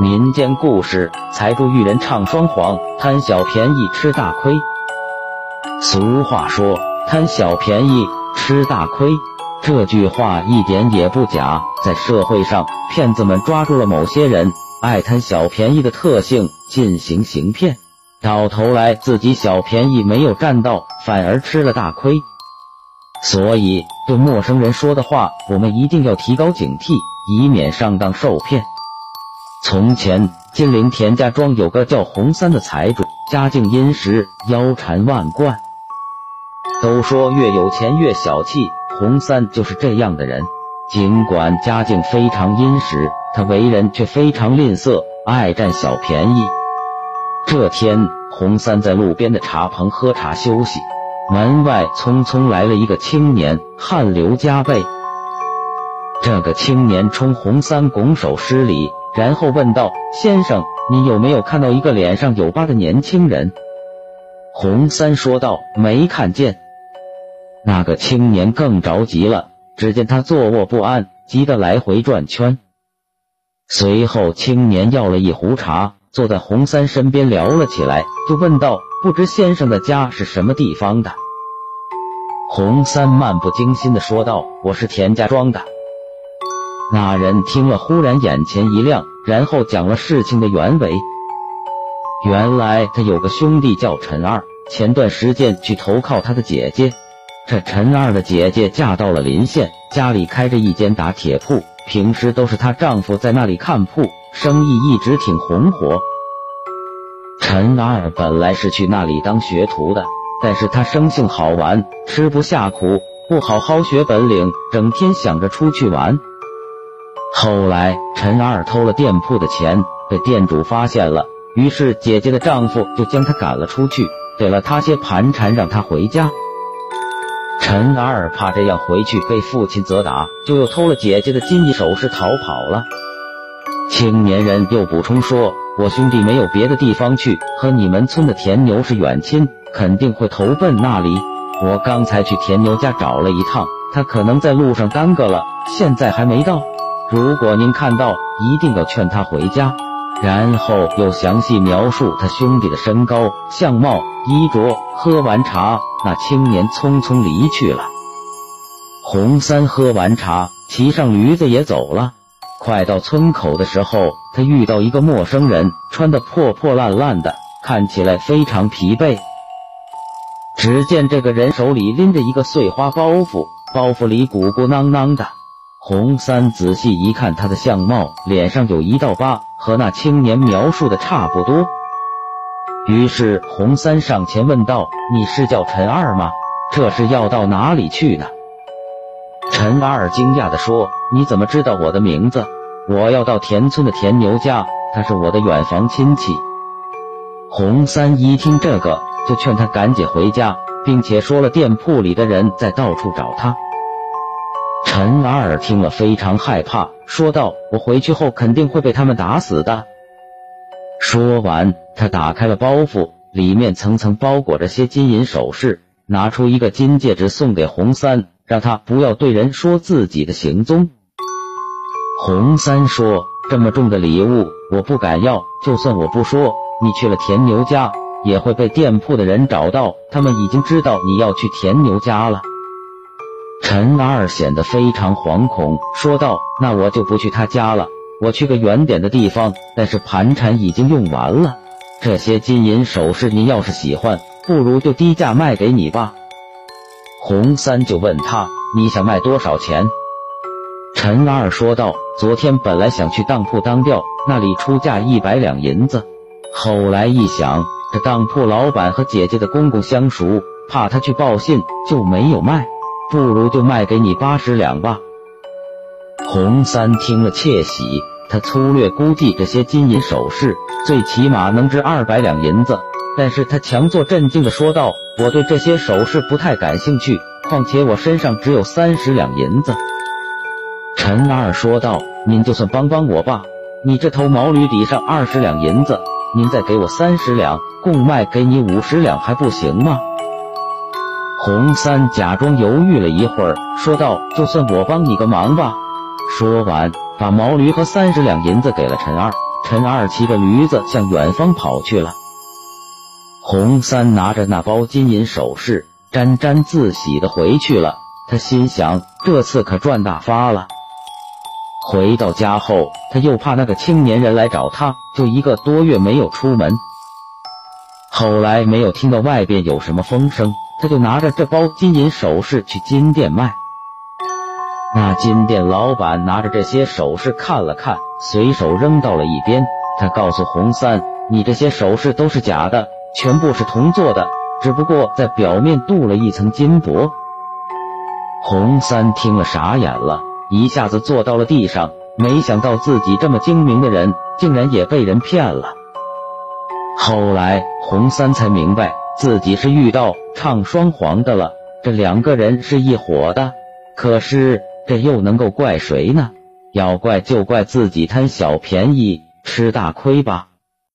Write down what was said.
民间故事：财主遇人唱双簧，贪小便宜吃大亏。俗话说：“贪小便宜吃大亏。”这句话一点也不假。在社会上，骗子们抓住了某些人爱贪小便宜的特性，进行行骗，到头来自己小便宜没有占到，反而吃了大亏。所以，对陌生人说的话，我们一定要提高警惕，以免上当受骗。从前，金陵田家庄有个叫洪三的财主，家境殷实，腰缠万贯。都说越有钱越小气，洪三就是这样的人。尽管家境非常殷实，他为人却非常吝啬，爱占小便宜。这天，洪三在路边的茶棚喝茶休息，门外匆匆来了一个青年，汗流浃背。这个青年冲洪三拱手施礼。然后问道：“先生，你有没有看到一个脸上有疤的年轻人？”洪三说道：“没看见。”那个青年更着急了，只见他坐卧不安，急得来回转圈。随后，青年要了一壶茶，坐在洪三身边聊了起来，就问道：“不知先生的家是什么地方的？”洪三漫不经心的说道：“我是田家庄的。”那人听了，忽然眼前一亮，然后讲了事情的原委。原来他有个兄弟叫陈二，前段时间去投靠他的姐姐。这陈二的姐姐嫁到了临县，家里开着一间打铁铺，平时都是她丈夫在那里看铺，生意一直挺红火。陈二本来是去那里当学徒的，但是他生性好玩，吃不下苦，不好好学本领，整天想着出去玩。后来，陈二偷了店铺的钱，被店主发现了。于是，姐姐的丈夫就将他赶了出去，给了他些盘缠，让他回家。陈二怕这样回去被父亲责打，就又偷了姐姐的金银首饰逃跑了。青年人又补充说：“我兄弟没有别的地方去，和你们村的田牛是远亲，肯定会投奔那里。我刚才去田牛家找了一趟，他可能在路上耽搁了，现在还没到。”如果您看到，一定要劝他回家。然后又详细描述他兄弟的身高、相貌、衣着。喝完茶，那青年匆匆离去了。洪三喝完茶，骑上驴子也走了。快到村口的时候，他遇到一个陌生人，穿得破破烂烂的，看起来非常疲惫。只见这个人手里拎着一个碎花包袱，包袱里鼓鼓囊囊的。洪三仔细一看，他的相貌，脸上有一道疤，和那青年描述的差不多。于是洪三上前问道：“你是叫陈二吗？这是要到哪里去呢？”陈二惊讶地说：“你怎么知道我的名字？我要到田村的田牛家，他是我的远房亲戚。”洪三一听这个，就劝他赶紧回家，并且说了店铺里的人在到处找他。陈二听了非常害怕，说道：“我回去后肯定会被他们打死的。”说完，他打开了包袱，里面层层包裹着些金银首饰，拿出一个金戒指送给洪三，让他不要对人说自己的行踪。洪三说：“这么重的礼物，我不敢要。就算我不说，你去了田牛家，也会被店铺的人找到，他们已经知道你要去田牛家了。”陈二显得非常惶恐，说道：“那我就不去他家了，我去个远点的地方。但是盘缠已经用完了，这些金银首饰，您要是喜欢，不如就低价卖给你吧。”洪三就问他：“你想卖多少钱？”陈二说道：“昨天本来想去当铺当调，那里出价一百两银子，后来一想，这当铺老板和姐姐的公公相熟，怕他去报信，就没有卖。”不如就卖给你八十两吧。洪三听了窃喜，他粗略估计这些金银首饰最起码能值二百两银子，但是他强作镇静的说道：“我对这些首饰不太感兴趣，况且我身上只有三十两银子。”陈二说道：“您就算帮帮我吧，你这头毛驴抵上二十两银子，您再给我三十两，共卖给你五十两，还不行吗？”洪三假装犹豫了一会儿，说道：“就算我帮你个忙吧。”说完，把毛驴和三十两银子给了陈二。陈二骑着驴子向远方跑去了。洪三拿着那包金银首饰，沾沾自喜的回去了。他心想，这次可赚大发了。回到家后，他又怕那个青年人来找他，就一个多月没有出门。后来没有听到外边有什么风声，他就拿着这包金银首饰去金店卖。那金店老板拿着这些首饰看了看，随手扔到了一边。他告诉洪三：“你这些首饰都是假的，全部是铜做的，只不过在表面镀了一层金箔。”洪三听了傻眼了，一下子坐到了地上。没想到自己这么精明的人，竟然也被人骗了。后来洪三才明白，自己是遇到唱双簧的了。这两个人是一伙的，可是这又能够怪谁呢？要怪就怪自己贪小便宜吃大亏吧。